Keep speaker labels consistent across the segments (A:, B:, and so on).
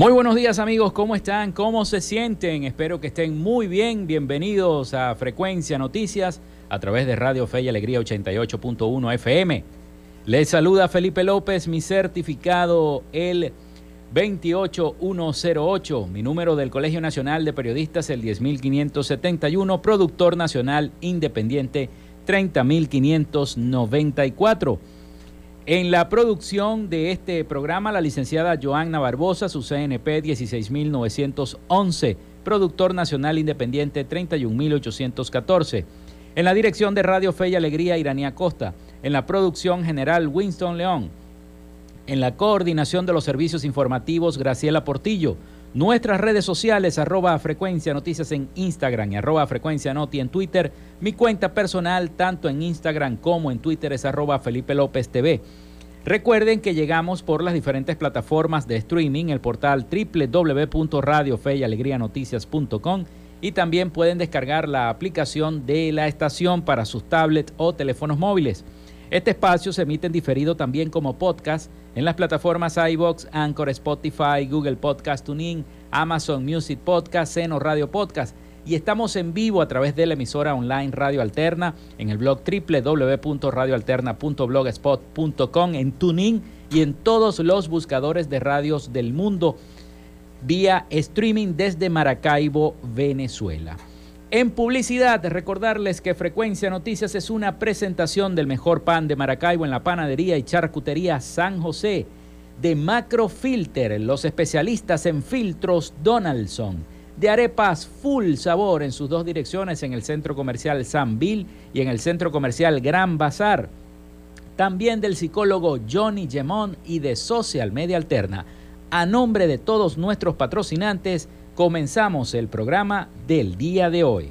A: Muy buenos días amigos, ¿cómo están? ¿Cómo se sienten? Espero que estén muy bien. Bienvenidos a Frecuencia Noticias a través de Radio Fe y Alegría 88.1 FM. Les saluda Felipe López, mi certificado el 28108, mi número del Colegio Nacional de Periodistas el 10571, productor nacional independiente 30594. En la producción de este programa, la licenciada Joanna Barbosa, su CNP 16911, productor nacional independiente 31814. En la dirección de Radio Fe y Alegría, Iranía Costa. En la producción general, Winston León. En la coordinación de los servicios informativos, Graciela Portillo. Nuestras redes sociales, arroba frecuencia noticias en Instagram y arroba frecuencia noti en Twitter. Mi cuenta personal, tanto en Instagram como en Twitter, es arroba Felipe López TV. Recuerden que llegamos por las diferentes plataformas de streaming, el portal www.radiofeyalegrianoticias.com y también pueden descargar la aplicación de la estación para sus tablets o teléfonos móviles. Este espacio se emite en diferido también como podcast en las plataformas iBox, Anchor, Spotify, Google Podcast Tuning, Amazon Music Podcast, Seno Radio Podcast. Y estamos en vivo a través de la emisora online Radio Alterna en el blog www.radioalterna.blogspot.com, en Tuning y en todos los buscadores de radios del mundo vía streaming desde Maracaibo, Venezuela. En publicidad, recordarles que Frecuencia Noticias es una presentación del mejor pan de Maracaibo en la panadería y charcutería San José, de Macrofilter, los especialistas en filtros Donaldson, de arepas full sabor en sus dos direcciones en el centro comercial San Bill y en el centro comercial Gran Bazar. También del psicólogo Johnny Gemón y de Social Media Alterna. A nombre de todos nuestros patrocinantes, comenzamos el programa del día de hoy.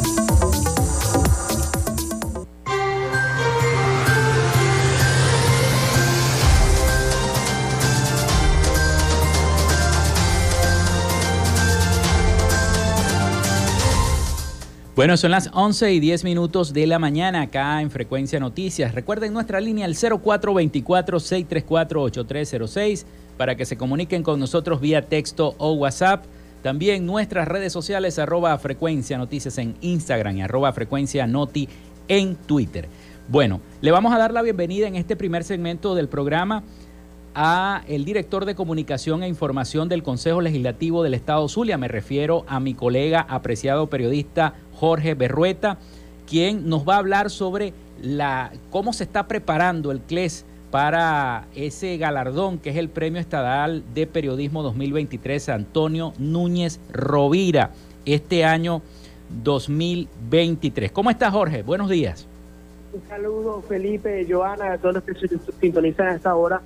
A: Bueno, son las 11 y 10 minutos de la mañana acá en Frecuencia Noticias. Recuerden nuestra línea al 0424-634-8306 para que se comuniquen con nosotros vía texto o WhatsApp. También nuestras redes sociales arroba Frecuencia Noticias en Instagram y arroba Frecuencia Noti en Twitter. Bueno, le vamos a dar la bienvenida en este primer segmento del programa a el director de comunicación e información del Consejo Legislativo del Estado Zulia. Me refiero a mi colega, apreciado periodista Jorge Berrueta, quien nos va a hablar sobre la, cómo se está preparando el CLES para ese galardón que es el Premio Estatal de Periodismo 2023 Antonio Núñez Rovira este año 2023. ¿Cómo está Jorge? Buenos días.
B: Un saludo Felipe, Joana, a todos los que sintonizan a esta hora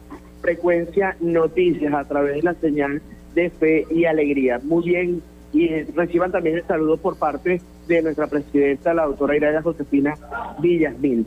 B: frecuencia noticias a través de la señal de fe y alegría. Muy bien, y reciban también el saludo por parte de nuestra presidenta, la doctora Iraida Josefina Villasmil.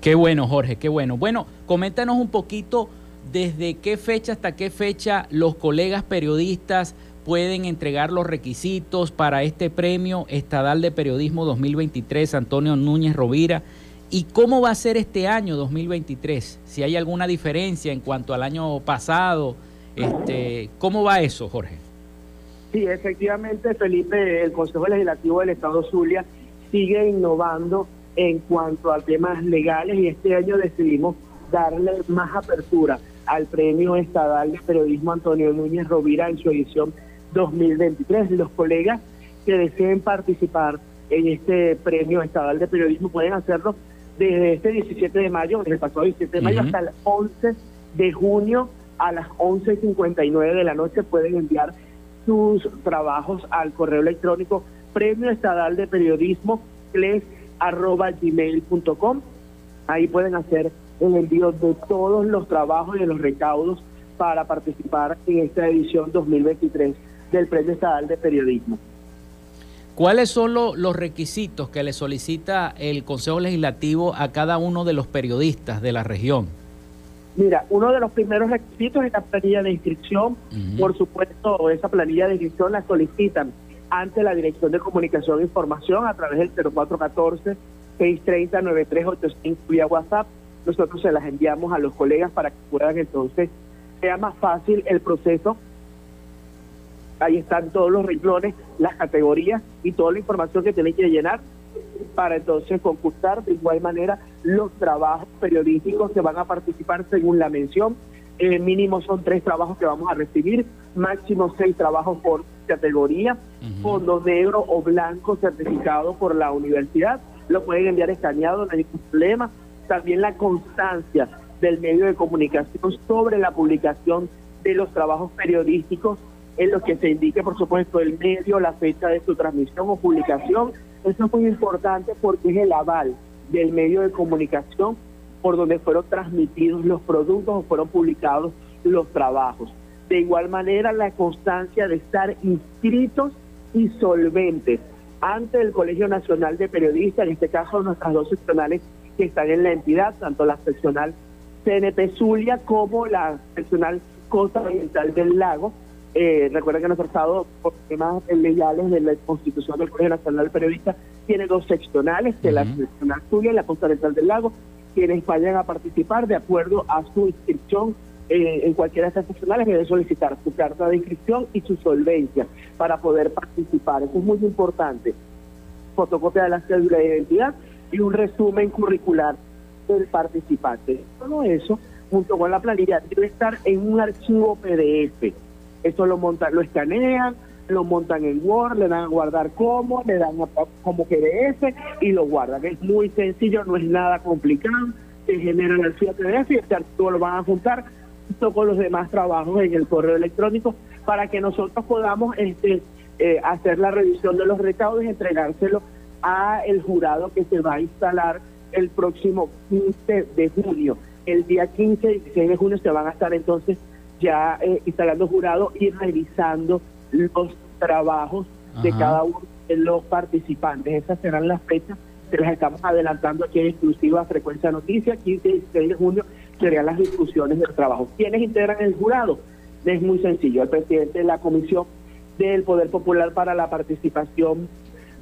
A: Qué bueno, Jorge, qué bueno. Bueno, coméntanos un poquito desde qué fecha hasta qué fecha los colegas periodistas pueden entregar los requisitos para este premio Estadal de Periodismo 2023 Antonio Núñez Rovira ¿Y cómo va a ser este año 2023? Si hay alguna diferencia en cuanto al año pasado, este, ¿cómo va eso, Jorge?
B: Sí, efectivamente, Felipe, el Consejo Legislativo del Estado Zulia sigue innovando en cuanto a temas legales y este año decidimos darle más apertura al Premio Estadal de Periodismo Antonio Núñez Rovira en su edición 2023. Los colegas que deseen participar en este Premio Estadal de Periodismo pueden hacerlo desde este 17 de mayo, desde el pasado 17 de mayo hasta el 11 de junio a las 11.59 de la noche pueden enviar sus trabajos al correo electrónico premio estadal de periodismo gmail.com ahí pueden hacer el envío de todos los trabajos y de los recaudos para participar en esta edición 2023 del premio estadal de periodismo.
A: ¿Cuáles son los requisitos que le solicita el Consejo Legislativo a cada uno de los periodistas de la región?
B: Mira, uno de los primeros requisitos es la planilla de inscripción. Por supuesto, esa planilla de inscripción la solicitan ante la Dirección de Comunicación e Información a través del 0414-630-9385 vía WhatsApp. Nosotros se las enviamos a los colegas para que puedan entonces sea más fácil el proceso Ahí están todos los renglones, las categorías y toda la información que tienen que llenar para entonces concursar de igual manera los trabajos periodísticos que van a participar según la mención. El mínimo son tres trabajos que vamos a recibir, máximo seis trabajos por categoría, fondo negro o blanco certificado por la universidad. Lo pueden enviar escaneado, no hay problema. También la constancia del medio de comunicación sobre la publicación de los trabajos periodísticos en los que se indique, por supuesto, el medio, la fecha de su transmisión o publicación. Eso es muy importante porque es el aval del medio de comunicación por donde fueron transmitidos los productos o fueron publicados los trabajos. De igual manera, la constancia de estar inscritos y solventes ante el Colegio Nacional de Periodistas, en este caso nuestras dos seccionales que están en la entidad, tanto la seccional CNP Zulia como la seccional Costa Oriental del Lago. Eh, recuerden que nuestro Estado, por temas legales de la Constitución del Colegio Nacional de Periodistas, tiene dos seccionales, que la seccional Zulia y la Costa Oriental del Lago, quienes vayan a participar de acuerdo a su inscripción eh, en cualquiera de estas seccionales debe solicitar su carta de inscripción y su solvencia para poder participar. Eso es muy importante. Fotocopia de la cédula de identidad y un resumen curricular del participante. Todo eso, junto con la planilla, debe estar en un archivo PDF. Eso lo montan, lo escanean, lo montan en Word, le dan a guardar como, le dan como PDF y lo guardan. Es muy sencillo, no es nada complicado. Se genera el archivo PDF y este archivo lo van a juntar con los demás trabajos en el correo electrónico para que nosotros podamos este, eh, hacer la revisión de los recaudos y entregárselo a el jurado que se va a instalar el próximo 15 de junio. El día 15 y 16 de junio se van a estar entonces ya eh, instalando jurado y revisando los trabajos de cada uno de los participantes. Esas serán las fechas que las estamos adelantando aquí en exclusiva Frecuencia Noticias, 15 y 16 de junio serían las discusiones del trabajo. ¿Quiénes integran el jurado? Es muy sencillo, el presidente de la Comisión del Poder Popular para la Participación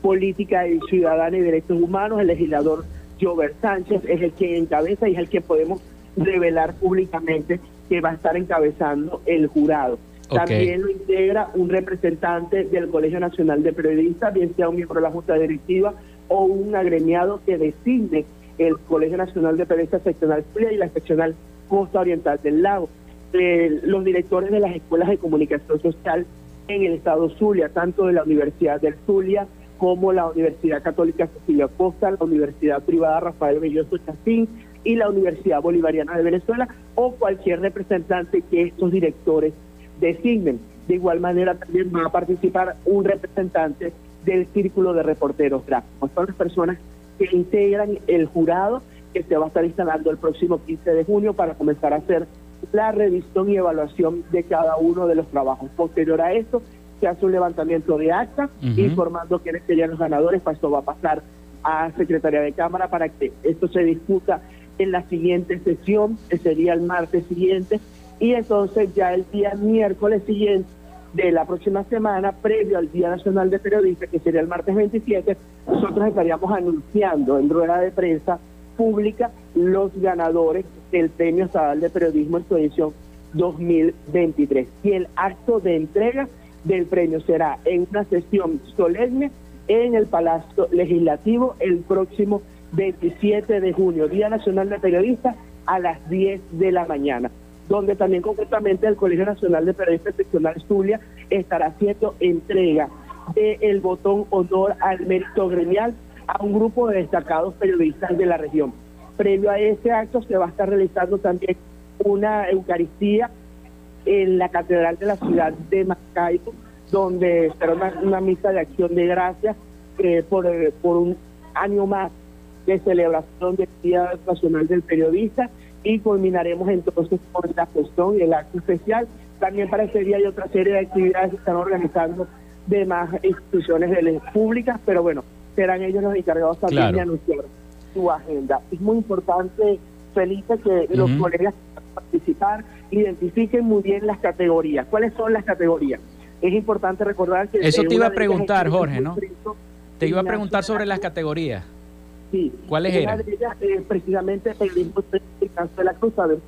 B: Política y Ciudadana y Derechos Humanos, el legislador Jover Sánchez, es el que encabeza y es el que podemos revelar públicamente que va a estar encabezando el jurado. También lo integra un representante del Colegio Nacional de Periodistas, bien sea un miembro de la Junta Directiva o un agremiado que designe el Colegio Nacional de Periodistas Seccional Zulia y la Seccional Costa Oriental del Lago. Eh, los directores de las escuelas de comunicación social en el estado Zulia, tanto de la Universidad del Zulia como la Universidad Católica Cecilia Costa, la Universidad Privada Rafael Belloso Chacín y la Universidad Bolivariana de Venezuela o cualquier representante que estos directores designen. De igual manera también va a participar un representante del Círculo de Reporteros gráficos. Son las personas que integran el jurado que se va a estar instalando el próximo 15 de junio para comenzar a hacer la revisión y evaluación de cada uno de los trabajos. Posterior a esto, se hace un levantamiento de acta informando quiénes serían los ganadores, pues esto va a pasar a Secretaría de Cámara para que esto se discuta en la siguiente sesión, que sería el martes siguiente, y entonces ya el día miércoles siguiente de la próxima semana, previo al Día Nacional de Periodistas, que sería el martes 27, nosotros estaríamos anunciando en rueda de prensa pública los ganadores del Premio Estatal de Periodismo en su edición 2023. Y el acto de entrega del premio será en una sesión solemne en el Palacio Legislativo el próximo 27 de junio, Día Nacional de Periodistas, a las 10 de la mañana donde también concretamente el Colegio Nacional de Periodistas Seccional Zulia estará haciendo entrega del botón honor al mérito gremial a un grupo de destacados periodistas de la región. Previo a ese acto se va a estar realizando también una Eucaristía en la Catedral de la ciudad de Maracaibo, donde será una, misa de acción de gracias eh, por, por un año más de celebración del Día Nacional del Periodista y culminaremos entonces con la cuestión y el acto especial. También para ese día hay otra serie de actividades que están organizando demás instituciones públicas, pero bueno, serán ellos los encargados también de anunciar su agenda. Es muy importante, Felipe, que los colegas participar identifiquen muy bien las categorías. ¿Cuáles son las categorías? Es importante recordar que...
A: Eso te iba a preguntar, Jorge, ¿no? Te iba a preguntar sobre las categorías.
B: Sí.
A: ¿Cuáles eran?
B: Eh, precisamente el mismo de la Cruz, sabemos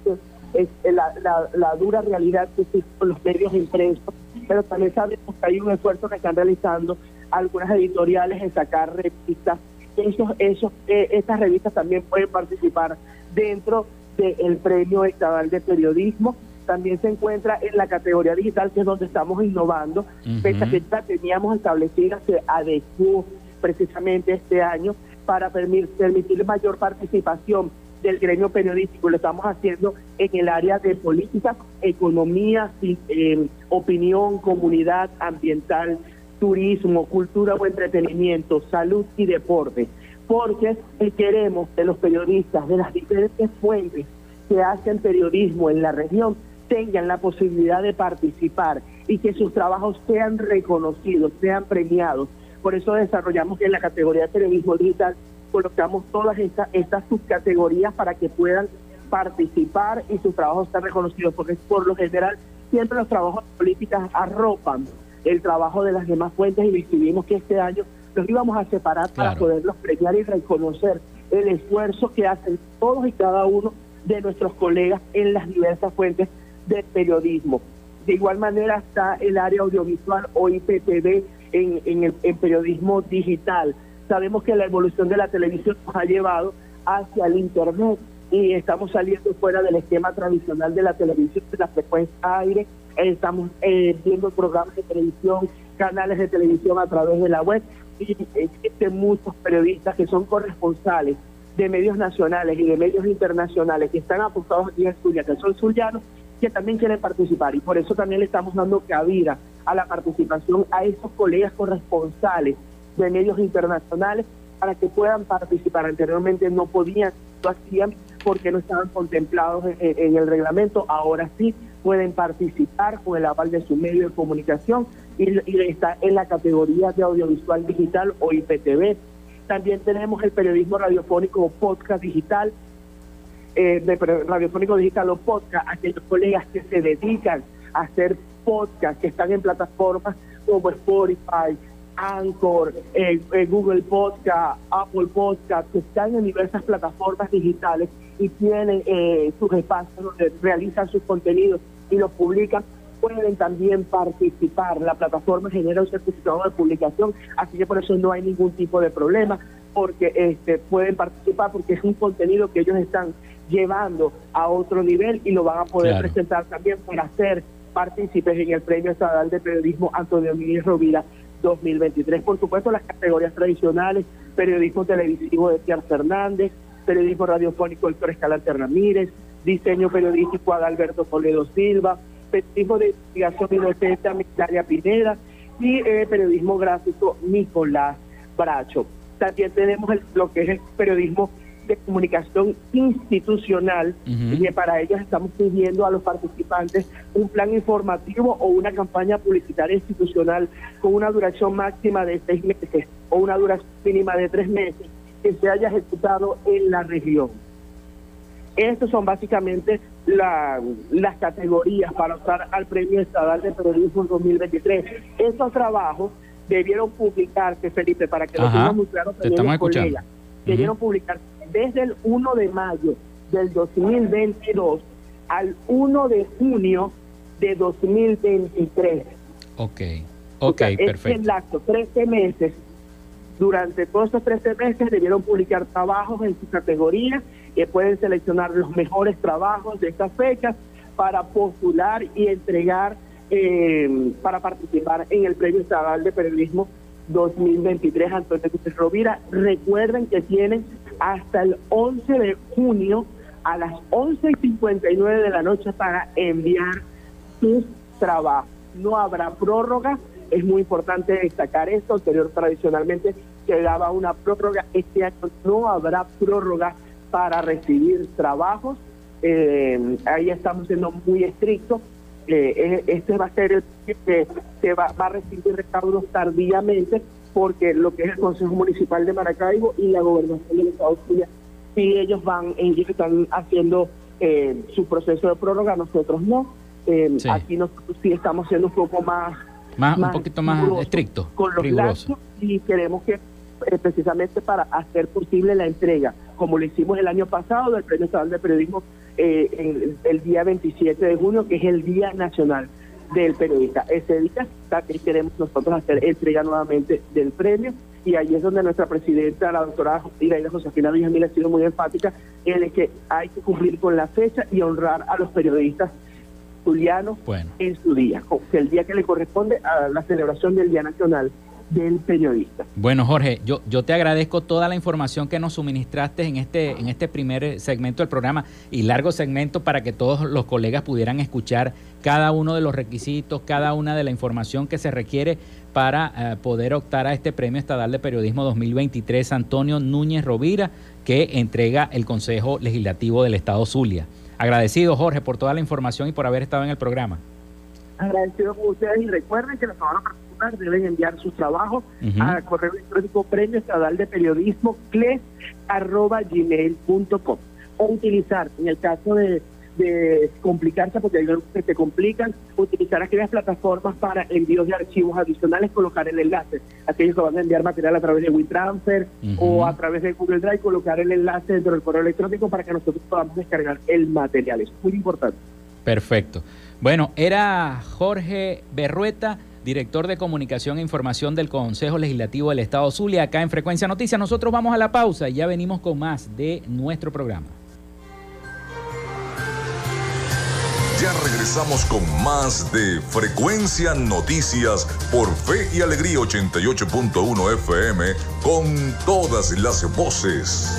B: es la, la, dura realidad que existe con los medios impresos, pero también sabemos que hay un esfuerzo que están realizando algunas editoriales en sacar revistas. Esos, esos, eh, estas revistas también pueden participar dentro del premio estatal de periodismo. También se encuentra en la categoría digital, que es donde estamos innovando. Esta que teníamos establecida se adecuó precisamente este año para permitir, mayor participación del gremio periodístico, lo estamos haciendo en el área de política, economía, eh, opinión, comunidad ambiental, turismo, cultura o entretenimiento, salud y deporte, porque queremos que los periodistas de las diferentes fuentes que hacen periodismo en la región tengan la posibilidad de participar y que sus trabajos sean reconocidos, sean premiados. Por eso desarrollamos en la categoría de periodismo digital, colocamos todas estas, estas subcategorías para que puedan participar y sus trabajos sean reconocidos, porque por lo general siempre los trabajos políticos arropan el trabajo de las demás fuentes y decidimos que este año los íbamos a separar para poderlos premiar y reconocer el esfuerzo que hacen todos y cada uno de nuestros colegas en las diversas fuentes de periodismo. De igual manera está el área audiovisual o IPTV en, en, el, en periodismo digital. Sabemos que la evolución de la televisión nos ha llevado hacia el Internet y estamos saliendo fuera del esquema tradicional de la televisión, de la frecuencia aire, estamos eh, viendo programas de televisión, canales de televisión a través de la web y existen muchos periodistas que son corresponsales de medios nacionales y de medios internacionales que están apuntados aquí en Zulia, que son zulianos, que también quieren participar. Y por eso también le estamos dando cabida a la participación a esos colegas corresponsales de medios internacionales para que puedan participar. Anteriormente no podían, lo hacían porque no estaban contemplados en, el reglamento. Ahora sí pueden participar con el aval de su medio de comunicación y, y está en la categoría de audiovisual digital o IPTV también tenemos el periodismo radiofónico o podcast digital, eh, de radiofónico digital o podcast, aquellos colegas que se dedican a hacer podcast, que están en plataformas como Spotify, Anchor, eh, eh, Google Podcast, Apple Podcast, que están en diversas plataformas digitales y tienen sus espacios donde realizan sus contenidos y los publican pueden también participar. La plataforma genera un certificado de publicación, así que por eso no hay ningún tipo de problema, porque este, pueden participar porque es un contenido que ellos están llevando a otro nivel y lo van a poder presentar también para ser partícipes en el Premio Estatal de Periodismo Antonio Miguel Rovira 2023. Por supuesto, las categorías tradicionales, periodismo televisivo de Pierre Fernández, periodismo radiofónico Héctor Escalante Ramírez, diseño periodístico Adalberto Toledo Silva, periodismo de investigación y docencia Migdalia Pineda y eh, periodismo gráfico Nicolás Bracho. También tenemos el, lo que es el periodismo de comunicación institucional y para ello estamos pidiendo a los participantes un plan informativo o una campaña publicitaria institucional con una duración máxima de seis meses o una duración mínima de tres meses que se haya ejecutado en la región. Estas son básicamente las categorías para usar al Premio Estatal de Periodismo 2023. Estos trabajos debieron publicarse, Felipe, para que lo tengamos muy claro, colegas, debieron publicarse desde el 1 de mayo del 2022 al 1 de junio de 2023.
A: Ok, ok, perfecto.
B: Es el lapso, 13 meses. Durante todos estos 13 meses debieron publicar trabajos en su categoría que pueden seleccionar los mejores trabajos de estas fechas para postular y entregar eh, para participar en el Premio Estatal de Periodismo 2023 Antonio Gutiérrez Rovira. Recuerden que tienen hasta el 11 de junio a las 11 y 59 de la noche para enviar sus trabajos. No habrá prórroga, es muy importante destacar esto. Anterior tradicionalmente se daba una prórroga, este año no habrá prórroga para recibir trabajos. Eh, ahí estamos siendo muy estrictos. Eh, este va a ser el que se va, a recibir recaudos tardíamente porque lo que es el Consejo Municipal de Maracaibo y la Gobernación del Estado Zulia, si ellos van, ellos están haciendo eh, su proceso de prórroga, nosotros no. Aquí nosotros sí estamos siendo un poco más...
A: Más, un poquito más estricto,
B: con los plazos y queremos que precisamente para hacer posible la entrega como lo hicimos el año pasado del Premio Estatal de Periodismo eh, el, día 27 de junio, que es el Día Nacional del Periodista. Ese día que queremos nosotros hacer entrega nuevamente del premio y ahí es donde nuestra presidenta, la doctora Iraida Josefina Villamil, ha sido muy enfática en que hay que cumplir con la fecha y honrar a los periodistas julianos en su día, el día que le corresponde a la celebración del Día Nacional del periodista.
A: Bueno, Jorge, yo, yo te agradezco toda la información que nos suministraste en este, en este primer segmento del programa y largo segmento para que todos los colegas pudieran escuchar cada uno de los requisitos, cada una de la información que se requiere para eh, poder optar a este Premio Estatal de Periodismo 2023 Antonio Núñez Rovira que entrega el Consejo Legislativo del Estado Zulia. Agradecido, Jorge, por toda la información y por haber estado en el programa.
B: Agradecido con ustedes y recuerden que los participar deben enviar sus trabajos a correo electrónico premio estatal de periodismo gmail.com o utilizar, en el caso de de complicarse porque hay que se complican, utilizar aquellas plataformas para envíos de archivos adicionales, colocar el enlace. Aquellos que van a enviar material a través de WeTransfer o a través de Google Drive, colocar el enlace dentro del correo electrónico para que nosotros podamos descargar el material. Es muy importante.
A: Perfecto. Bueno, era Jorge Berrueta director de comunicación e información del Consejo Legislativo del Estado Zulia, acá en Frecuencia Noticias. Nosotros vamos a la pausa y ya venimos con más de nuestro programa.
C: Ya regresamos con más de Frecuencia Noticias por Fe y Alegría 88.1 FM con todas las voces.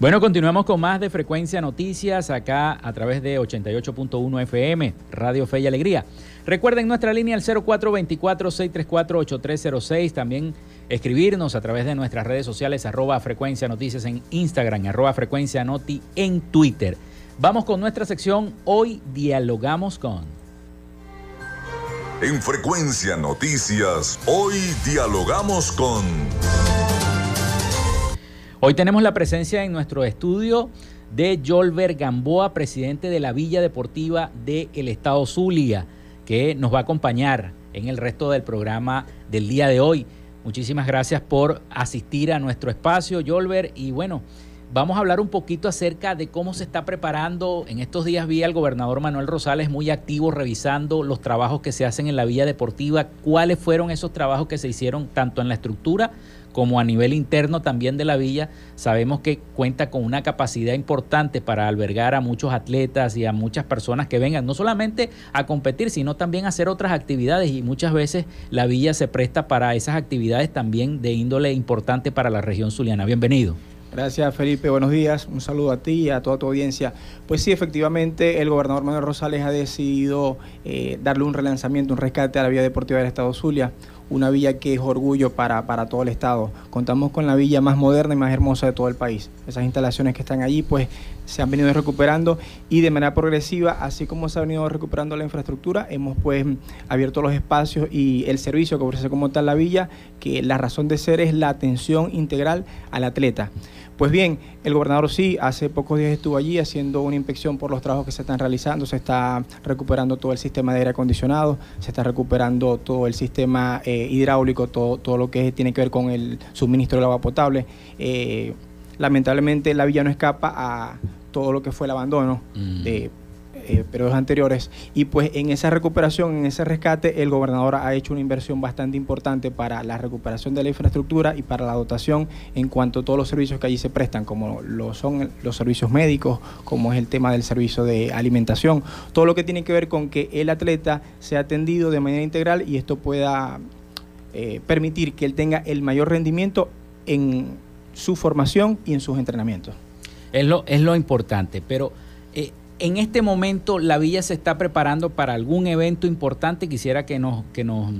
A: Bueno, continuamos con más de Frecuencia Noticias acá a través de 88.1 FM, Radio Fe y Alegría. Recuerden nuestra línea al 0424-634-8306. También escribirnos a través de nuestras redes sociales, arroba Frecuencia Noticias en Instagram, arroba Frecuencia Noti en Twitter. Vamos con nuestra sección Hoy Dialogamos con.
C: En Frecuencia Noticias, hoy dialogamos con...
A: Hoy tenemos la presencia en nuestro estudio de Jolver Gamboa, presidente de la Villa Deportiva del Estado Zulia, que nos va a acompañar en el resto del programa del día de hoy. Muchísimas gracias por asistir a nuestro espacio, Jolver. Y bueno, vamos a hablar un poquito acerca de cómo se está preparando. En estos días vi al gobernador Manuel Rosales muy activo revisando los trabajos que se hacen en la Villa Deportiva, cuáles fueron esos trabajos que se hicieron tanto en la estructura como a nivel interno también de la villa, sabemos que cuenta con una capacidad importante para albergar a muchos atletas y a muchas personas que vengan no solamente a competir, sino también a hacer otras actividades y muchas veces la villa se presta para esas actividades también de índole importante para la región zuliana. Bienvenido.
D: Gracias Felipe, buenos días, un saludo a ti y a toda tu audiencia. Pues sí, efectivamente el gobernador Manuel Rosales ha decidido eh, darle un relanzamiento, un rescate a la vía deportiva del Estado Zulia, una villa que es orgullo para, para todo el estado. Contamos con la villa más moderna y más hermosa de todo el país. Esas instalaciones que están allí pues se han venido recuperando y de manera progresiva, así como se ha venido recuperando la infraestructura, hemos pues abierto los espacios y el servicio que ofrece como tal la villa, que la razón de ser es la atención integral al atleta. Pues bien, el gobernador sí, hace pocos días estuvo allí haciendo una inspección por los trabajos que se están realizando, se está recuperando todo el sistema de aire acondicionado, se está recuperando todo el sistema eh, hidráulico, todo, todo lo que tiene que ver con el suministro del agua potable. Eh, lamentablemente la villa no escapa a todo lo que fue el abandono mm. de eh, anteriores. Y pues en esa recuperación, en ese rescate, el gobernador ha hecho una inversión bastante importante para la recuperación de la infraestructura y para la dotación en cuanto a todos los servicios que allí se prestan, como lo son los servicios médicos, como es el tema del servicio de alimentación, todo lo que tiene que ver con que el atleta sea atendido de manera integral y esto pueda eh, permitir que él tenga el mayor rendimiento en su formación y en sus entrenamientos.
A: Es lo, es lo importante, pero en este momento la villa se está preparando para algún evento importante. Quisiera que nos, que nos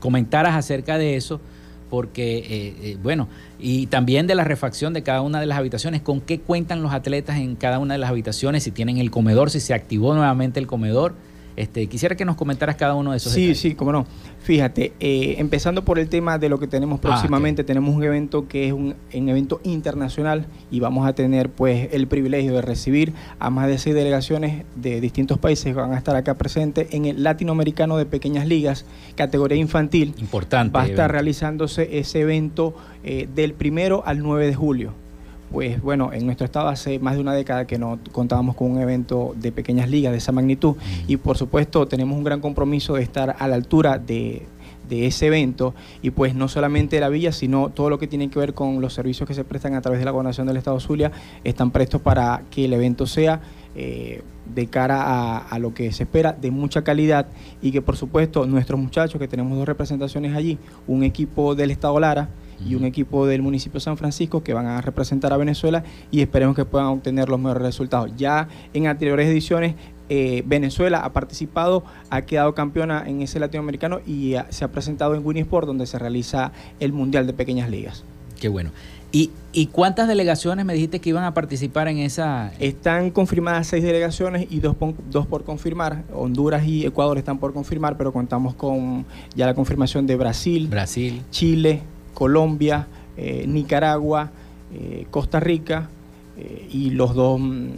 A: comentaras acerca de eso, porque, eh, eh, bueno, y también de la refacción de cada una de las habitaciones, con qué cuentan los atletas en cada una de las habitaciones, si tienen el comedor, si se activó nuevamente el comedor. Este, quisiera que nos comentaras cada uno de esos.
D: Sí, sí, cómo no. Fíjate, eh, empezando por el tema de lo que tenemos ah, próximamente, tenemos un evento que es un, evento internacional y vamos a tener pues el privilegio de recibir a más de seis delegaciones de distintos países que van a estar acá presentes en el latinoamericano de pequeñas ligas, categoría infantil.
A: Importante.
D: Va a estar realizándose ese evento eh, del primero al 9 de julio pues bueno, en nuestro estado hace más de una década que no contábamos con un evento de pequeñas ligas de esa magnitud. Y por supuesto tenemos un gran compromiso de estar a la altura de, ese evento. Y pues no solamente la villa, sino todo lo que tiene que ver con los servicios que se prestan a través de la gobernación del Estado Zulia están prestos para que el evento sea eh, de cara a, a, lo que se espera de mucha calidad. Y que por supuesto nuestros muchachos que tenemos dos representaciones allí, un equipo del Estado Lara, y un equipo del municipio de San Francisco que van a representar a Venezuela y esperemos que puedan obtener los mejores resultados. Ya en anteriores ediciones eh, Venezuela ha participado, ha quedado campeona en ese latinoamericano y se ha presentado en Winnisport donde se realiza el Mundial de Pequeñas Ligas.
A: Qué bueno. ¿Y, ¿Y, cuántas delegaciones me dijiste que iban a participar en esa?
D: Están confirmadas seis delegaciones y dos, dos por confirmar. Honduras y Ecuador están por confirmar, pero contamos con ya la confirmación de Brasil,
A: Brasil.
D: Chile, Colombia, eh, Nicaragua, eh, Costa Rica eh, y los dos mm,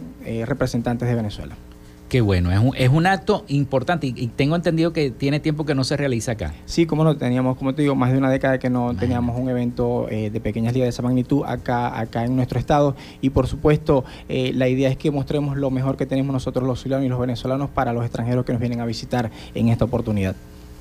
D: representantes de Venezuela.
A: Qué bueno, es un, es un acto importante y, tengo entendido que tiene tiempo que no se realiza acá.
D: Sí, como no, teníamos, como te digo, más de una década que no teníamos un evento de pequeñas ligas de esa magnitud acá, acá en nuestro estado y por supuesto la idea es que mostremos lo mejor que tenemos nosotros los ciudadanos y los venezolanos para los extranjeros que nos vienen a visitar en esta oportunidad.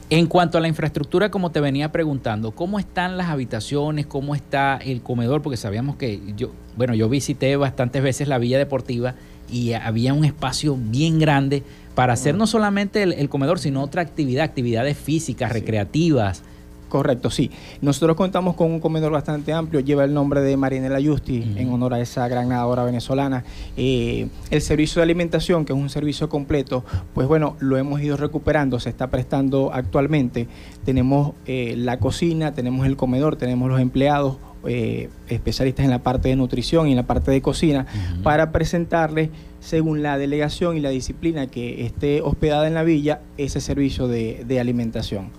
A: En cuanto a la infraestructura, como te venía preguntando, ¿cómo están las habitaciones? ¿Cómo está el comedor? Porque sabíamos que yo, bueno, yo visité bastantes veces la Villa Deportiva y había un espacio bien grande para hacer no solamente el, comedor, sino otra actividad, actividades físicas, recreativas.
D: Correcto, sí. Nosotros contamos con un comedor bastante amplio, lleva el nombre de Marinela Justi, en honor a esa gran nadadora venezolana. Eh, el servicio de alimentación, que es un servicio completo, pues bueno, lo hemos ido recuperando, se está prestando actualmente. Tenemos eh, la cocina, tenemos el comedor, tenemos los empleados, eh, especialistas en la parte de nutrición y en la parte de cocina, para presentarles, según la delegación y la disciplina que esté hospedada en la villa, ese servicio de alimentación.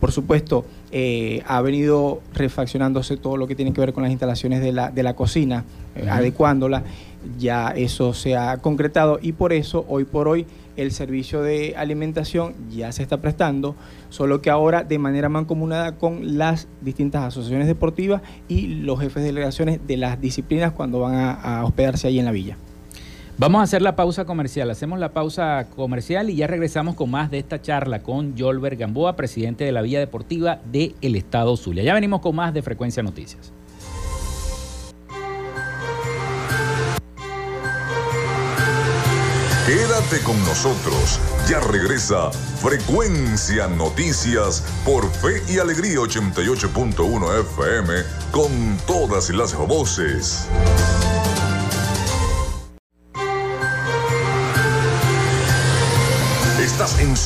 D: Por supuesto, eh, ha venido refaccionándose todo lo que tiene que ver con las instalaciones de la, de la cocina, eh, adecuándola. Ya eso se ha concretado y por eso, hoy por hoy, el servicio de alimentación ya se está prestando, solo que ahora de manera mancomunada con las distintas asociaciones deportivas y los jefes de delegaciones de las disciplinas cuando van a hospedarse ahí en la villa.
A: Vamos a hacer la pausa comercial. Hacemos la pausa comercial y ya regresamos con más de esta charla con Jolber Gamboa, presidente de la Villa Deportiva del el Estado Zulia. Ya venimos con más de Frecuencia Noticias.
C: Quédate con nosotros. Ya regresa Frecuencia Noticias por Fe y Alegría 88.1 FM con todas las voces.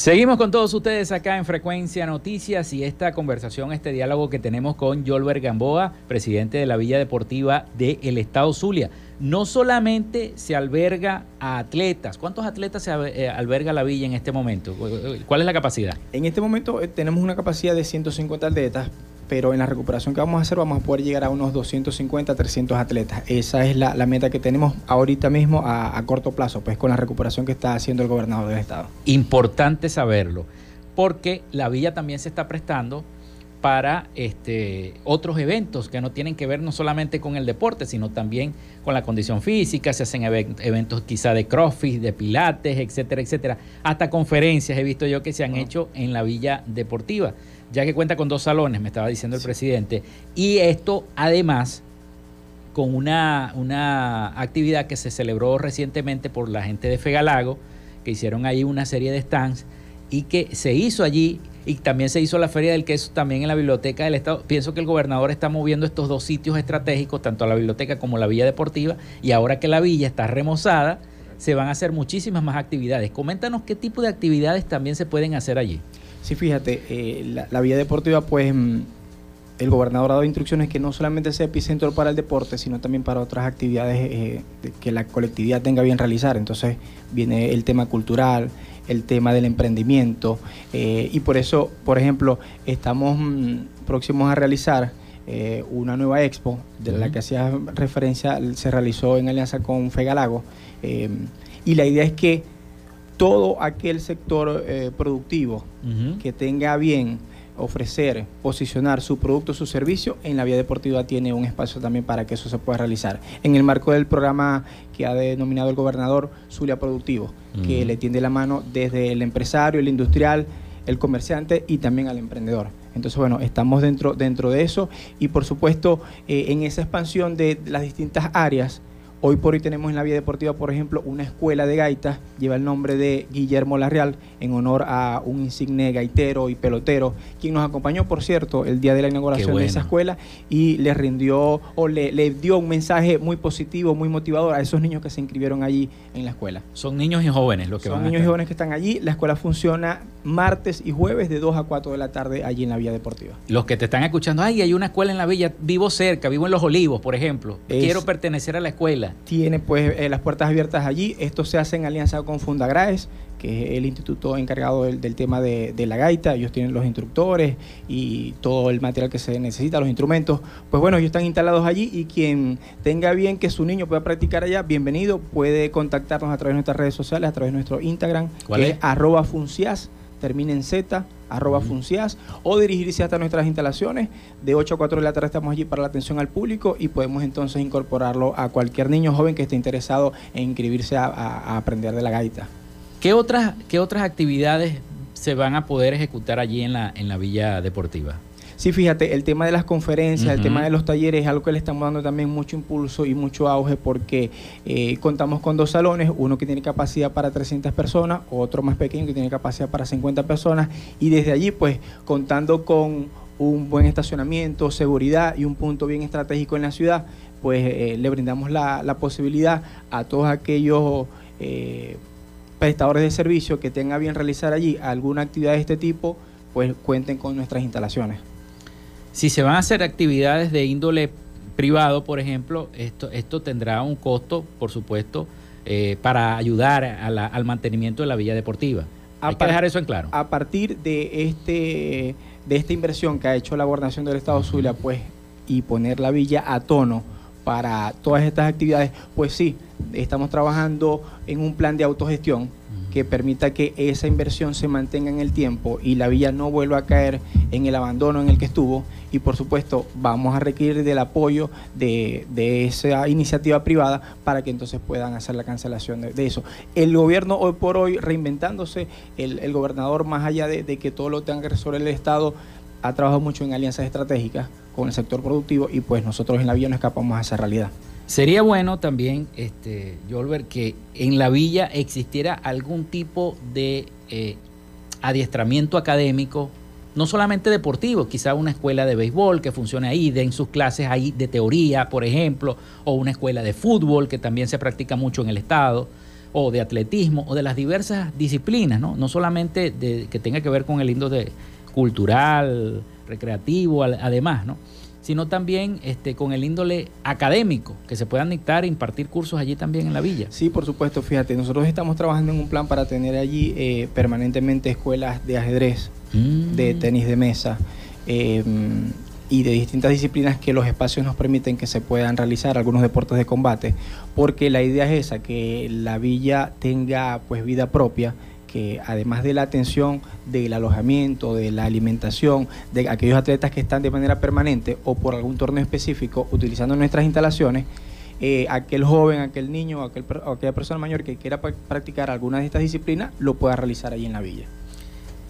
E: Seguimos con todos ustedes acá en Frecuencia Noticias y esta conversación, este diálogo que tenemos con Yolber Gamboa, presidente de la Villa Deportiva del Estado Zulia. No solamente se alberga a atletas, ¿cuántos atletas se eh, alberga la villa en este momento? ¿Cuál es la capacidad?
D: En este momento eh, tenemos una capacidad de 150 atletas, pero en la recuperación que vamos a hacer vamos a poder llegar a unos 250, 300 atletas. Esa es la, meta que tenemos ahorita mismo a, corto plazo, pues con la recuperación que está haciendo el gobernador del estado.
E: Importante saberlo, porque la villa también se está prestando para este, otros eventos que no tienen que ver no solamente con el deporte, sino también con la condición física, se hacen eventos quizá de crossfit, de pilates, etcétera, etcétera. Hasta conferencias he visto yo que se han hecho en la villa deportiva ya que cuenta con dos salones, me estaba diciendo el presidente, y esto además con una, una actividad que se celebró recientemente por la gente de Fegalago, que hicieron ahí una serie de stands y que se hizo allí y también se hizo la Feria del Queso también en la Biblioteca del Estado. Pienso que el gobernador está moviendo estos dos sitios estratégicos, tanto la biblioteca como la Villa Deportiva, y ahora que la villa está remozada, se van a hacer muchísimas más actividades. Coméntanos qué tipo de actividades también se pueden hacer allí.
D: Sí, fíjate, eh, la, vía deportiva, pues mm, el gobernador ha dado instrucciones que no solamente sea epicentro para el deporte, sino también para otras actividades eh, que la colectividad tenga bien realizar. Entonces viene el tema cultural, el tema del emprendimiento, eh, y por eso, por ejemplo, estamos mm, próximos a realizar una nueva expo, de la que hacía referencia, se realizó en alianza con Fegalago, y la idea es que todo aquel sector eh, productivo que tenga bien ofrecer, posicionar su producto su servicio, en la vía deportiva tiene un espacio también para que eso se pueda realizar. En el marco del programa que ha denominado el gobernador Zulia Productivo, que le tiende la mano desde el empresario, el industrial, el comerciante y también al emprendedor. Entonces, bueno, estamos dentro, dentro de eso y por supuesto eh, en esa expansión de las distintas áreas Hoy por hoy tenemos en la vía deportiva, por ejemplo, una escuela de gaitas, lleva el nombre de Guillermo Larreal, en honor a un insigne gaitero y pelotero, quien nos acompañó, por cierto, el día de la inauguración de esa escuela y le rindió o le, le, dio un mensaje muy positivo, muy motivador a esos niños que se inscribieron allí en la escuela.
A: Son niños y jóvenes los que
D: Son
A: van
D: niños y jóvenes que están allí. La escuela funciona martes y jueves de 2 a 4 de la tarde allí en la vía deportiva.
A: Los que te están escuchando, ay, hay una escuela en la villa, vivo cerca, vivo en Los Olivos, por ejemplo, quiero pertenecer a la escuela
D: tiene pues eh, las puertas abiertas allí. Esto se hace en alianza con Fundagraes, que es el instituto encargado del, tema de, la gaita. Ellos tienen los instructores y todo el material que se necesita, los instrumentos. Pues bueno, ellos están instalados allí y quien tenga bien que su niño pueda practicar allá, bienvenido. Puede contactarnos a través de nuestras redes sociales, a través de nuestro Instagram,
A: que es?
D: es arroba funcias, termina en Z arroba funcias, o dirigirse hasta nuestras instalaciones. De 8 a 4 de la tarde estamos allí para la atención al público y podemos entonces incorporarlo a cualquier niño joven que esté interesado en inscribirse a, aprender de la gaita.
A: ¿Qué otras, ¿Qué otras actividades se van a poder ejecutar allí en la, en la Villa Deportiva?
D: Sí, fíjate, el tema de las conferencias, el tema de los talleres es algo que le estamos dando también mucho impulso y mucho auge porque eh, contamos con dos salones, uno que tiene capacidad para 300 personas, otro más pequeño que tiene capacidad para 50 personas y desde allí pues contando con un buen estacionamiento, seguridad y un punto bien estratégico en la ciudad, pues eh, le brindamos la, posibilidad a todos aquellos... Eh, prestadores de servicio que tengan bien realizar allí alguna actividad de este tipo, pues cuenten con nuestras instalaciones.
A: Si se van a hacer actividades de índole privado, por ejemplo, esto, esto tendrá un costo, por supuesto, eh, para ayudar al mantenimiento de la villa deportiva. Hay que dejar eso en claro.
D: A partir de este de esta inversión que ha hecho la gobernación del Estado Zulia, pues, y poner la villa a tono para todas estas actividades, pues sí, estamos trabajando en un plan de autogestión que permita que esa inversión se mantenga en el tiempo y la villa no vuelva a caer en el abandono en el que estuvo. Y por supuesto vamos a requerir del apoyo de, esa iniciativa privada para que entonces puedan hacer la cancelación de, eso. El gobierno hoy por hoy reinventándose, el, gobernador más allá de, de que todo lo tenga que resolver el Estado, ha trabajado mucho en alianzas estratégicas con el sector productivo y pues nosotros en la villa no escapamos a esa realidad.
A: Sería bueno también, este, que en la villa existiera algún tipo de eh, adiestramiento académico, no solamente deportivo, quizá una escuela de béisbol que funcione ahí, den sus clases ahí de teoría, por ejemplo, o una escuela de fútbol que también se practica mucho en el estado, o de atletismo, o de las diversas disciplinas, ¿no? No solamente de, que tenga que ver con el índice cultural, recreativo, además, ¿no? Sino también este, con el índole académico, que se puedan dictar e impartir cursos allí también en la villa.
D: Sí, por supuesto, fíjate, nosotros estamos trabajando en un plan para tener allí eh, permanentemente escuelas de ajedrez, mm. de tenis de mesa. Em, y de distintas disciplinas que los espacios nos permiten que se puedan realizar algunos deportes de combate, porque la idea es esa, que la villa tenga pues vida propia, que además de la atención del alojamiento, de la alimentación, de aquellos atletas que están de manera permanente o por algún torneo específico utilizando nuestras instalaciones, eh, aquel joven, aquel niño, aquel, aquella persona mayor que quiera practicar alguna de estas disciplinas lo pueda realizar allí en la villa.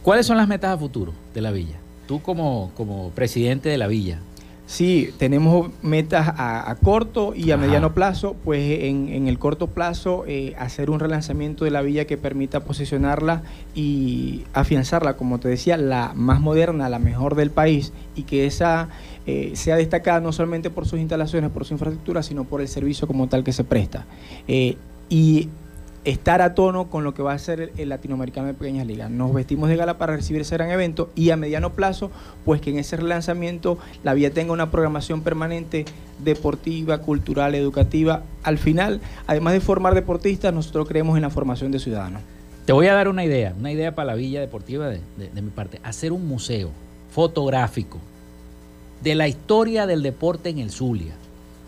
A: ¿Cuáles son las metas a futuro de la villa? Tú como, como presidente de la villa,
D: Sí, tenemos metas a, corto y a mediano plazo. Pues en, el corto plazo eh, hacer un relanzamiento de la villa que permita posicionarla y afianzarla, como te decía, la más moderna, la mejor del país y que esa eh, sea destacada no solamente por sus instalaciones, por su infraestructura, sino por el servicio como tal que se presta. Eh, y estar a tono con lo que va a ser el, latinoamericano de pequeñas ligas. Nos vestimos de gala para recibir ese gran evento y a mediano plazo, pues que en ese relanzamiento la vía tenga una programación permanente deportiva, cultural, educativa. Al final, además de formar deportistas, nosotros creemos en la formación de ciudadanos.
A: Te voy a dar una idea, una idea para la villa deportiva de, mi parte, hacer un museo fotográfico de la historia del deporte en el Zulia.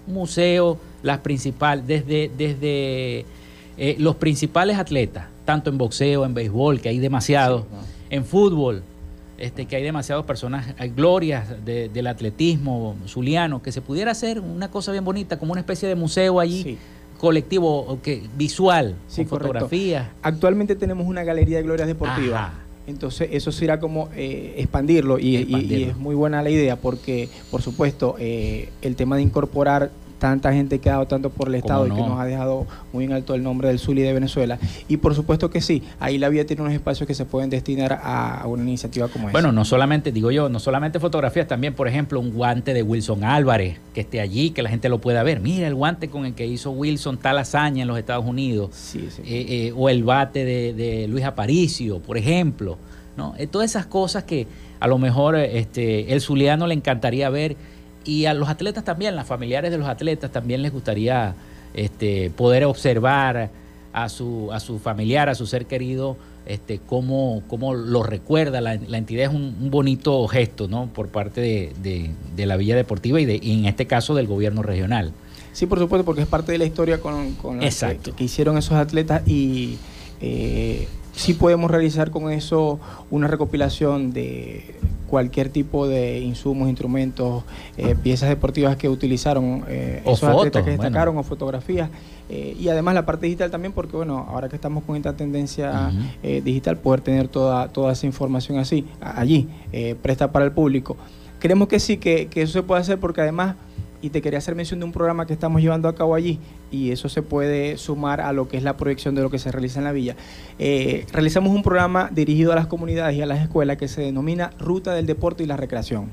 A: Un museo, las principales, desde, desde eh, los principales atletas, tanto en boxeo, en béisbol, que hay demasiados, en fútbol, este, que hay demasiadas personas, hay glorias del atletismo zuliano, que se pudiera hacer una cosa bien bonita, como una especie de museo allí. colectivo que visual, con fotografías.
D: Actualmente tenemos una galería de glorias deportivas. Entonces eso será como eh, expandirlo, y, es muy buena la idea porque, por supuesto, eh, el tema de incorporar tanta gente que ha dado tanto por el Estado y que nos ha dejado muy en alto el nombre del Zulia de Venezuela. Y por supuesto que sí, ahí la vía tiene unos espacios que se pueden destinar a, una iniciativa como esa.
A: Bueno, no solamente, digo yo, no solamente fotografías, también, por ejemplo, un guante de Wilson Álvarez, que esté allí, que la gente lo pueda ver. Mira el guante con el que hizo Wilson tal hazaña en los Estados Unidos. Sí, sí. Eh, eh, o el bate de, Luis Aparicio, por ejemplo. ¿no? Eh, todas esas cosas que a lo mejor este, el zuliano le encantaría ver y a los atletas también, las familiares de los atletas también les gustaría este, poder observar a su, a su familiar, a su ser querido, este, cómo, cómo lo recuerda. La, entidad es un, bonito gesto ¿no? por parte de, de, la Villa Deportiva y, de, en este caso del gobierno regional.
D: Sí, por supuesto, porque es parte de la historia con, con que, que, hicieron esos atletas y eh, sí podemos realizar con eso una recopilación de cualquier tipo de insumos, instrumentos, eh, piezas deportivas que utilizaron eh, esos atletas que destacaron o fotografías. Eh, y además la parte digital también, porque bueno, ahora que estamos con esta tendencia digital, poder tener toda, toda esa información así, allí, presta para el público. Creemos que sí, que, que eso se puede hacer porque además y te quería hacer mención de un programa que estamos llevando a cabo allí y eso se puede sumar a lo que es la proyección de lo que se realiza en la villa. Eh, realizamos un programa dirigido a las comunidades y a las escuelas que se denomina Ruta del Deporte y la Recreación.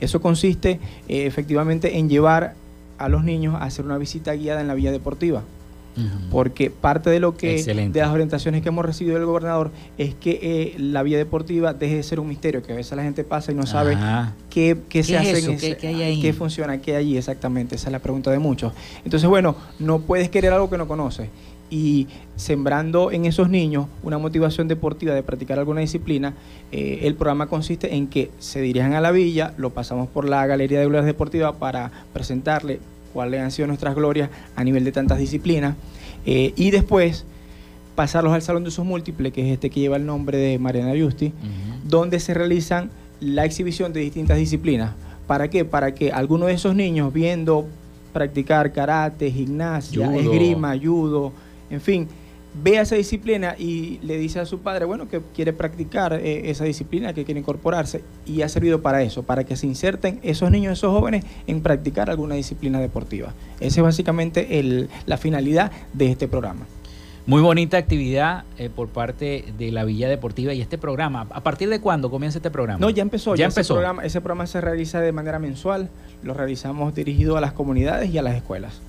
D: Eso consiste eh, efectivamente en llevar a los niños a hacer una visita guiada en la villa deportiva porque parte de lo que de las orientaciones que hemos recibido del gobernador es que eh, la vía deportiva deje de ser un misterio, que a veces la gente pasa y no sabe qué, se hace, qué, funciona, qué hay allí exactamente, esa es la pregunta de muchos. Entonces, bueno, no puedes querer algo que no conoces. Y sembrando en esos niños una motivación deportiva de practicar alguna disciplina, eh, el programa consiste en que se dirijan a la villa, lo pasamos por la Galería de Glorias Deportivas para presentarle cuáles han sido nuestras glorias a nivel de tantas disciplinas, eh, y después pasarlos al Salón de Usos Múltiples, que es este que lleva el nombre de Mariana Justi, donde se realizan la exhibición de distintas disciplinas. ¿Para qué? Para que algunos de esos niños, viendo practicar karate, gimnasia, esgrima, judo, en fin, ve esa disciplina y le dice a su padre, bueno, que quiere practicar eh, esa disciplina, que quiere incorporarse, y ha servido para eso, para que se inserten esos niños, esos jóvenes en practicar alguna disciplina deportiva. Esa es básicamente la finalidad de este programa.
A: Muy bonita actividad eh, por parte de la Villa Deportiva y este programa. ¿A partir de cuándo comienza este programa?
D: No, ya empezó. Ya, empezó. Ese programa, ese programa se realiza de manera mensual. Lo realizamos dirigido a las comunidades y a las escuelas.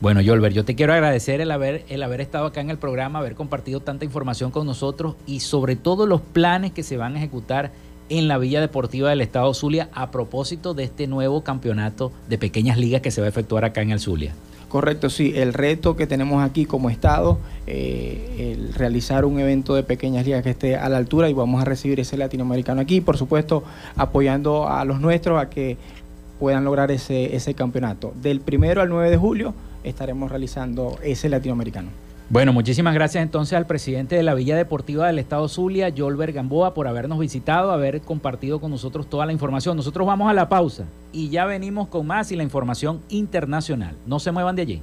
A: Bueno, Yolver, yo te quiero agradecer el haber, el haber estado acá en el programa, haber compartido tanta información con nosotros y sobre todo los planes que se van a ejecutar en la Villa Deportiva del Estado Zulia a propósito de este nuevo campeonato de pequeñas ligas que se va a efectuar acá en el Zulia.
D: Correcto, sí. El reto que tenemos aquí como Estado, eh, el realizar un evento de pequeñas ligas que esté a la altura y vamos a recibir ese latinoamericano aquí, por supuesto, apoyando a los nuestros a que puedan lograr ese, ese campeonato. Del primero al 9 de julio estaremos realizando ese latinoamericano.
A: Bueno, muchísimas gracias entonces al presidente de la Villa Deportiva del Estado Zulia, Jolber Gamboa, por habernos visitado, haber compartido con nosotros toda la información. Nosotros vamos a la pausa y ya venimos con más y la información internacional. No se muevan de allí.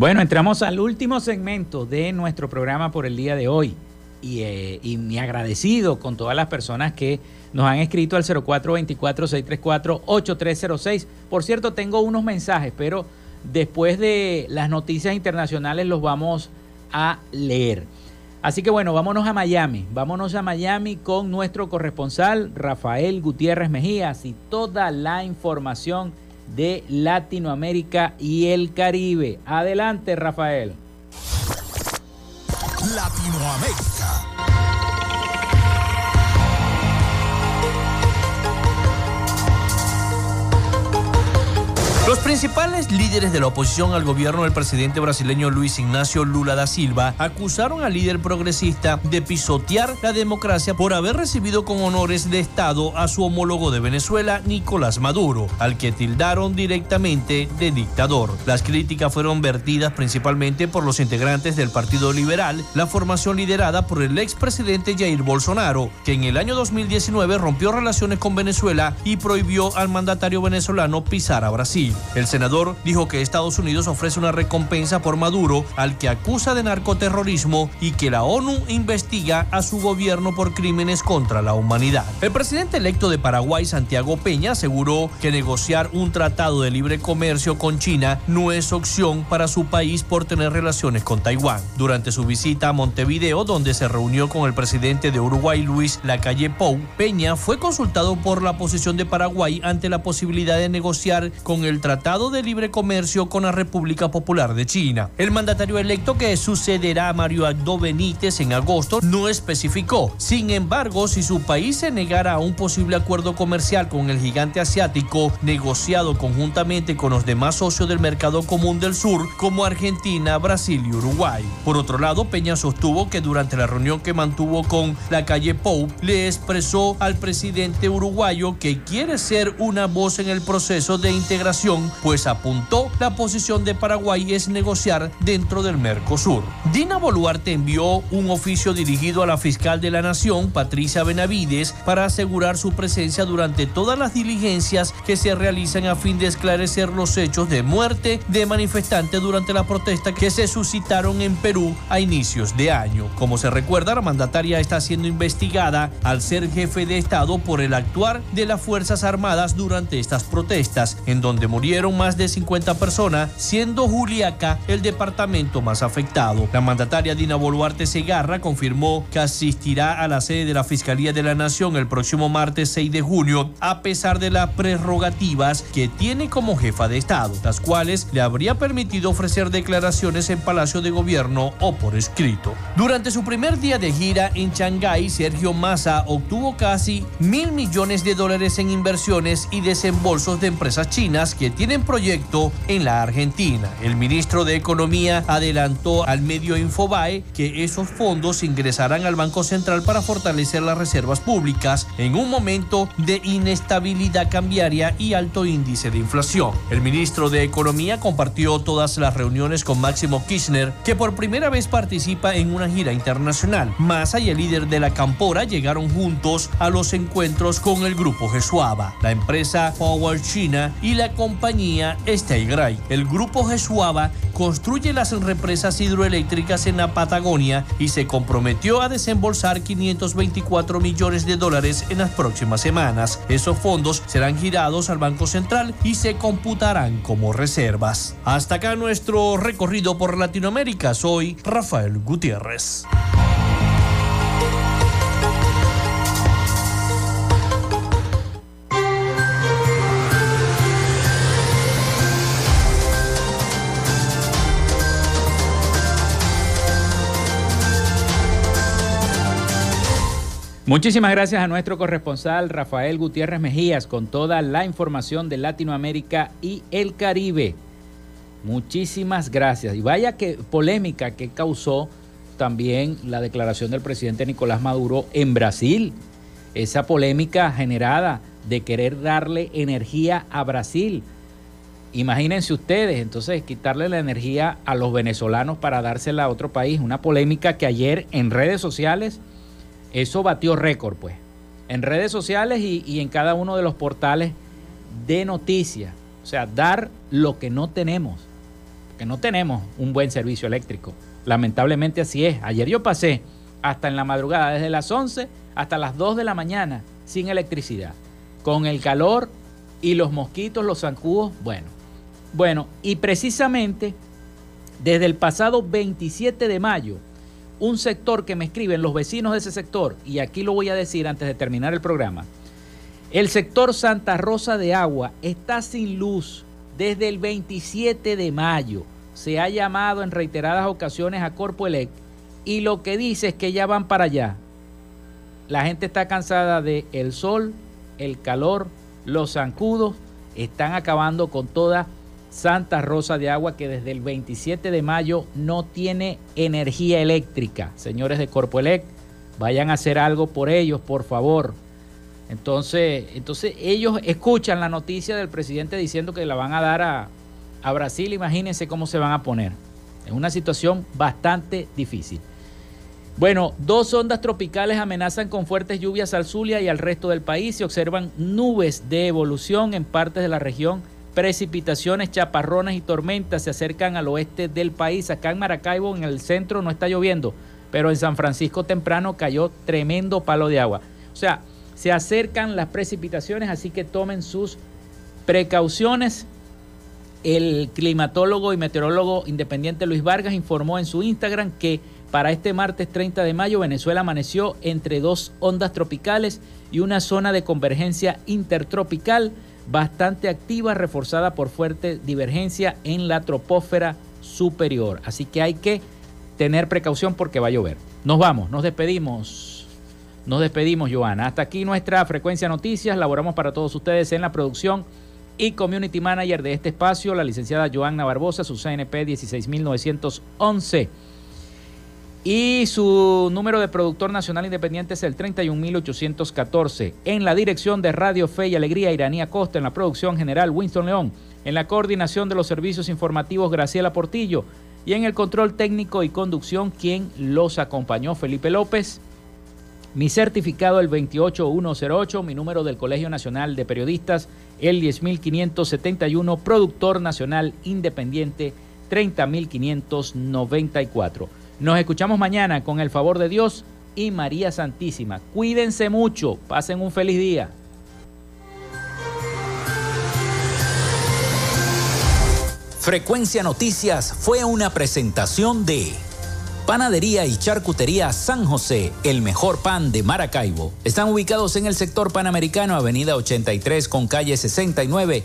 A: Bueno, entramos al último segmento de nuestro programa por el día de hoy. Y, eh, me agradecido con todas las personas que nos han escrito al 0424-634-8306. Por cierto, tengo unos mensajes, pero después de las noticias internacionales los vamos a leer. Así que bueno, vámonos a Miami. Vámonos a Miami con nuestro corresponsal Rafael Gutiérrez Mejías y toda la información de Latinoamérica y el Caribe. Adelante, Rafael.
F: Latinoamérica. Principales líderes de la oposición al gobierno del presidente brasileño Luis Ignacio Lula da Silva acusaron al líder progresista de pisotear la democracia por haber recibido con honores de Estado a su homólogo de Venezuela, Nicolás Maduro, al que tildaron directamente de dictador. Las críticas fueron vertidas principalmente por los integrantes del Partido Liberal, la formación liderada por el expresidente Jair Bolsonaro, que en el año 2019 rompió relaciones con Venezuela y prohibió al mandatario venezolano pisar a Brasil. Senador dijo que Estados Unidos ofrece una recompensa por Maduro, al que acusa de narcoterrorismo y que la ONU investiga a su gobierno por crímenes contra la humanidad. El presidente electo de Paraguay, Santiago Peña, aseguró que negociar un tratado de libre comercio con China no es opción para su país por tener relaciones con Taiwán. Durante su visita a Montevideo, donde se reunió con el presidente de Uruguay, Luis Lacalle Pou, Peña fue consultado por la posición de Paraguay ante la posibilidad de negociar con el Tratado de Libre Comercio con la República Popular de China. El mandatario electo que sucederá a Mario Abdo Benítez en agosto no especificó. Sin embargo, si su país se negara a un posible acuerdo comercial con el gigante asiático negociado conjuntamente con los demás socios del mercado común del sur como Argentina, Brasil y Uruguay. Por otro lado, Peña sostuvo que durante la reunión que mantuvo con la calle Pou le expresó al presidente uruguayo que quiere ser una voz en el proceso de integración pues apuntó la posición de Paraguay es negociar dentro del Mercosur. Dina Boluarte envió un oficio dirigido a la fiscal de la Nación, Patricia Benavides, para asegurar su presencia durante todas las diligencias que se realizan a fin de esclarecer los hechos de muerte de manifestantes durante la protesta que se suscitaron en Perú a inicios de año. Como se recuerda, la mandataria está siendo investigada al ser jefe de Estado por el actuar de las Fuerzas Armadas durante estas protestas, en donde murió más de 50 personas, siendo Juliaca el departamento más afectado. La mandataria Dina Boluarte Segarra confirmó que asistirá a la sede de la Fiscalía de la Nación el próximo martes 6 de junio, a pesar de las prerrogativas que tiene como jefa de Estado, las cuales le habría permitido ofrecer declaraciones en Palacio de Gobierno o por escrito. Durante su primer día de gira en Shanghái, Sergio Massa obtuvo casi mil millones de dólares en inversiones y desembolsos de empresas chinas que tienen proyecto en la Argentina. El ministro de Economía adelantó al medio Infobae que esos fondos ingresarán al Banco Central para fortalecer las reservas públicas en un momento de inestabilidad cambiaria y alto índice de inflación. El ministro de Economía compartió todas las reuniones con Máximo Kirchner, que por primera vez participa en una gira internacional. Massa y el líder de la Campora llegaron juntos a los encuentros con el grupo Gesuaba, la empresa Power China y la compañía Steigray. El grupo Gesuaba construye las represas hidroeléctricas en la Patagonia y se comprometió a desembolsar 524 millones de dólares en las próximas semanas. Esos fondos serán girados al Banco Central y se computarán como reservas. Hasta acá nuestro recorrido por Latinoamérica. Soy Rafael Gutiérrez.
A: Muchísimas gracias a nuestro corresponsal Rafael Gutiérrez Mejías con toda la información de Latinoamérica y el Caribe. Muchísimas gracias. Y vaya que polémica que causó también la declaración del presidente Nicolás Maduro en Brasil. Esa polémica generada de querer darle energía a Brasil. Imagínense ustedes, entonces quitarle la energía a los venezolanos para dársela a otro país. Una polémica que ayer en redes sociales eso batió récord, pues, en redes sociales y, en cada uno de los portales de noticias. O sea, dar lo que no tenemos. porque no tenemos un buen servicio eléctrico. Lamentablemente así es. Ayer yo pasé hasta en la madrugada, desde las 11 hasta las 2 de la mañana, sin electricidad. Con el calor y los mosquitos, los zancudos, bueno. Bueno, y precisamente desde el pasado 27 de mayo, un sector que me escriben los vecinos de ese sector, y aquí lo voy a decir antes de terminar el programa, el sector Santa Rosa de Agua está sin luz desde el 27 de mayo. Se ha llamado en reiteradas ocasiones a Corpo Elect y lo que dice es que ya van para allá. La gente está cansada de el sol, el calor, los zancudos, están acabando con toda Santa Rosa de Agua que desde el 27 de mayo no tiene energía eléctrica. Señores de Corpoelec, vayan a hacer algo por ellos, por favor. Entonces, entonces ellos escuchan la noticia del presidente diciendo que la van a dar a, a Brasil, imagínense cómo se van a poner. Es una situación bastante difícil. Bueno, dos ondas tropicales amenazan con fuertes lluvias al Zulia y al resto del país. Se observan nubes de evolución en partes de la región Precipitaciones, chaparrones y tormentas se acercan al oeste del país. Acá en Maracaibo, en el centro, no está lloviendo, pero en San Francisco temprano cayó tremendo palo de agua. O sea, se acercan las precipitaciones, así que tomen sus precauciones. El climatólogo y meteorólogo independiente Luis Vargas informó en su Instagram que para este martes 30 de mayo Venezuela amaneció entre dos ondas tropicales y una zona de convergencia intertropical bastante activa, reforzada por fuerte divergencia en la tropósfera superior. Así que hay que tener precaución porque va a llover. Nos vamos, nos despedimos. Nos despedimos, Joana. Hasta aquí nuestra frecuencia noticias. Laboramos para todos ustedes en la producción y community manager de este espacio, la licenciada Joana Barbosa, su CNP 16911. Y su número de productor nacional independiente es el 31814. En la dirección de Radio Fe y Alegría, Iranía Costa. En la producción general, Winston León. En la coordinación de los servicios informativos, Graciela Portillo. Y en el control técnico y conducción, quien los acompañó, Felipe López. Mi certificado el 28108, mi número del Colegio Nacional de Periodistas el 10571, productor nacional independiente 30594. Nos escuchamos mañana con el favor de Dios y María Santísima. Cuídense mucho, pasen un feliz día.
G: Frecuencia Noticias fue una presentación de Panadería y Charcutería San José, el mejor pan de Maracaibo. Están ubicados en el sector panamericano, Avenida 83 con calle 69